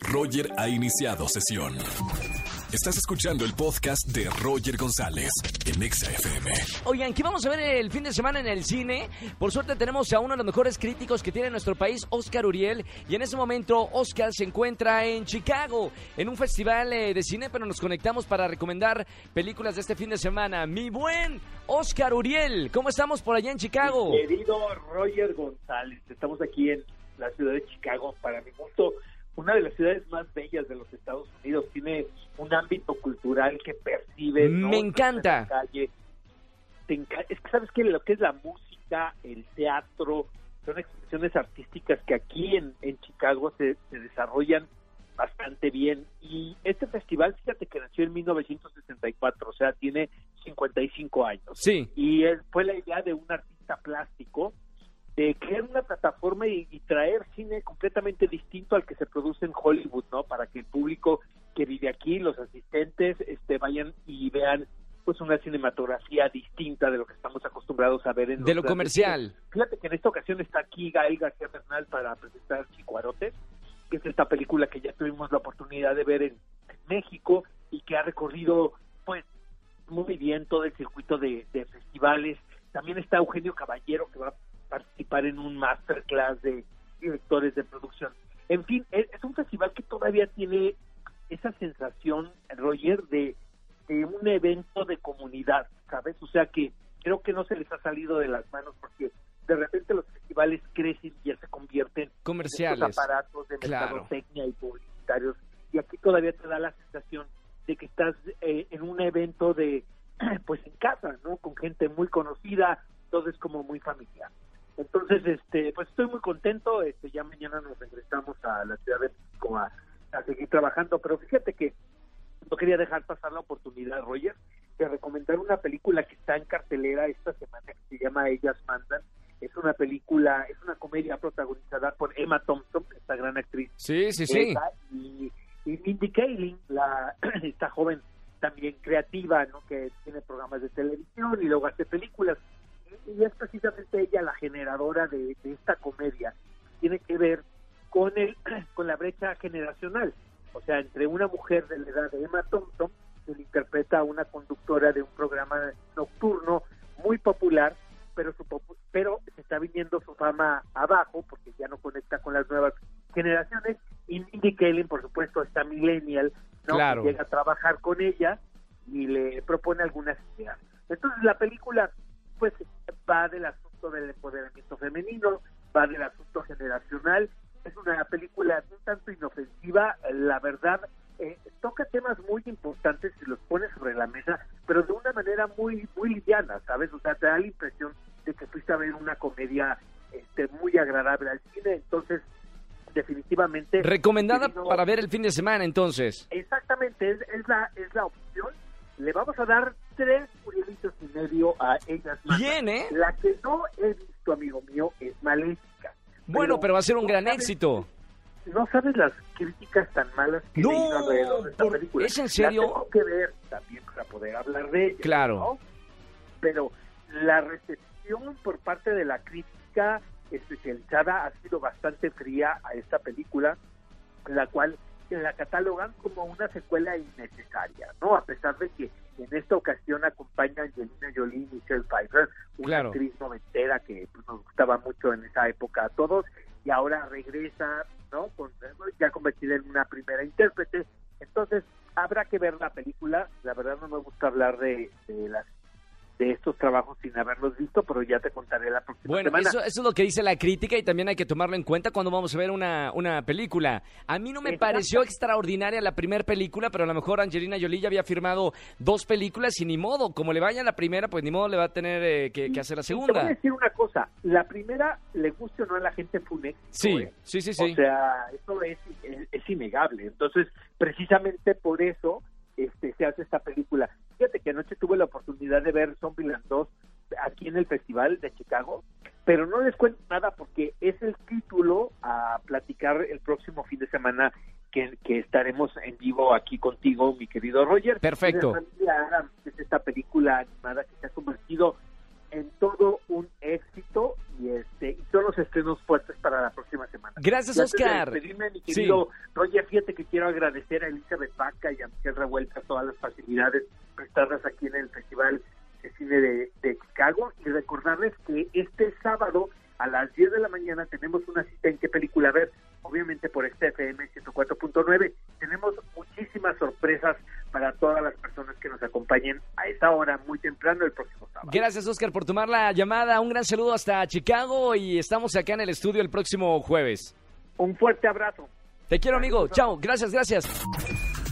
Roger ha iniciado sesión. Estás escuchando el podcast de Roger González en Exa FM. Oigan, ¿qué vamos a ver el fin de semana en el cine? Por suerte tenemos a uno de los mejores críticos que tiene nuestro país, Oscar Uriel. Y en ese momento, Oscar se encuentra en Chicago, en un festival eh, de cine, pero nos conectamos para recomendar películas de este fin de semana. Mi buen Oscar Uriel, ¿cómo estamos por allá en Chicago? Querido Roger González, estamos aquí en la ciudad de Chicago. Para mi gusto, una de las ciudades más bellas de los Estados Unidos. Tiene un ámbito cultural que percibe. Me encanta. Calle. Es que sabes que lo que es la música, el teatro, son expresiones artísticas que aquí en, en Chicago se, se desarrollan bastante bien. Y este festival, fíjate que nació en 1964, o sea, tiene 55 años. Sí. Y fue la idea de un artista plástico de crear una plataforma y, traer cine completamente distinto al que se produce en Hollywood, ¿no? Para que el público que vive aquí, los asistentes, este, vayan y vean pues una cinematografía distinta de lo que estamos acostumbrados a ver en de lo comercial. Fíjate que en esta ocasión está aquí Gael García Bernal para presentar Chicuarotes, que es esta película que ya tuvimos la oportunidad de ver en, México y que ha recorrido pues muy bien todo el circuito de, de festivales. También está Eugenio Caballero que va a participar en un masterclass de directores de producción. En fin, es, un festival que todavía tiene esa sensación, Roger, de, un evento de comunidad, ¿sabes? O sea que creo que no se les ha salido de las manos porque de repente los festivales crecen y ya se convierten comerciales en aparatos de mercadotecnia y publicitarios y aquí todavía te da la sensación de que estás eh, en un evento de pues en casa, ¿no? Con gente muy conocida, todo es como muy familiar. Entonces, este, pues estoy muy contento. Este, ya mañana nos regresamos a la Ciudad de México a, seguir trabajando. Pero fíjate que no quería dejar pasar la oportunidad, Roger, de recomendar una película que está en cartelera esta semana que se llama Ellas Mandan. Es una película, es una comedia protagonizada por Emma Thompson, esta gran actriz. Sí, sí, sí. Y, y Mindy Kaling, la, esta joven también creativa, ¿no? Que tiene programas de televisión y luego hace películas y es precisamente ella la generadora de, esta comedia. Tiene que ver con el con la brecha generacional, o sea, entre una mujer de la edad de Emma Thompson, que interpreta a una conductora de un programa nocturno muy popular, pero su pero se está viniendo su fama abajo porque ya no conecta con las nuevas generaciones y Mindy Kaling, por supuesto, está millennial, ¿no? llega a trabajar con ella y le propone algunas ideas. Entonces la película pues va del asunto del empoderamiento femenino, va del asunto generacional. Es una película un tanto inofensiva, la verdad, eh, toca temas muy importantes y los pone sobre la mesa, pero de una manera muy muy liviana, ¿sabes? O sea, te da la impresión de que fuiste a ver una comedia este, muy agradable al cine, entonces definitivamente recomendada para ver el fin de semana entonces exactamente es, es la es la opción le vamos a dar tres Urielitos y medio a ellas. Bien, ¿eh? La que no he visto, amigo mío, es Maléfica. Bueno, pero, va a ser un gran éxito. No sabes las críticas tan malas que no, he leído alrededor de esta película. ¿Es en serio? La tengo que ver también para poder hablar de ella. Claro. Pero la recepción por parte de la crítica especializada ha sido bastante fría a esta película, la cual la catalogan como una secuela innecesaria, ¿no? A pesar de que en esta ocasión acompaña a Angelina Jolie y Michelle Pfeiffer, una actriz noventera que pues, nos gustaba mucho en esa época a todos, y ahora regresa, ¿no? Con, ya convertida en una primera intérprete. Entonces, habrá que ver la película. La verdad no me gusta hablar de, de las de estos trabajos sin haberlos visto, pero ya te contaré la próxima bueno, semana. Eso, eso es lo que dice la crítica y también hay que tomarlo en cuenta cuando vamos a ver una, una película. A mí no me pareció extraordinaria la primera película, pero a lo mejor Angelina Jolie ya había firmado dos películas y ni modo, como le vaya la primera, pues ni modo le va a tener eh, que, hacer la segunda. Te voy a decir una cosa, la primera, le guste o no a la gente fue un Sí, ¿eh? sí, sí, sí. O sea, eso es, es, es innegable. Entonces, precisamente por eso este, se hace esta película. Fíjate que anoche tuve la oportunidad de ver Zombieland 2 aquí en el Festival de Chicago, pero no les cuento nada porque es el título a platicar el próximo fin de semana que, estaremos en vivo aquí contigo, mi querido Roger. Perfecto. Es esta película animada que se ha convertido en todo un éxito y este y son los estrenos fuertes para la próxima semana. Gracias, Y antes de Oscar. despedirme, mi querido Roger, fíjate que quiero agradecer a Elizabeth Vaca y a Miguel Revuelta todas las facilidades prestadas aquí en el Festival de Cine de, de Chicago y recordarles que este sábado a las 10 de la mañana tenemos una cita en qué película ver, obviamente por este FM 104.9. Tenemos muchísimas sorpresas para todas las personas que nos acompañen a esa hora muy temprano el próximo Gracias, Oscar, por tomar la llamada. Un gran saludo hasta Chicago y estamos acá en el estudio el próximo jueves. Un fuerte abrazo. Te quiero, amigo. Chao. Gracias, gracias.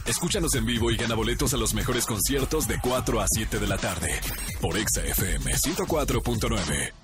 Escúchanos en vivo y gana boletos a los mejores conciertos de 4 a 7 de la tarde por Exa FM 104.9.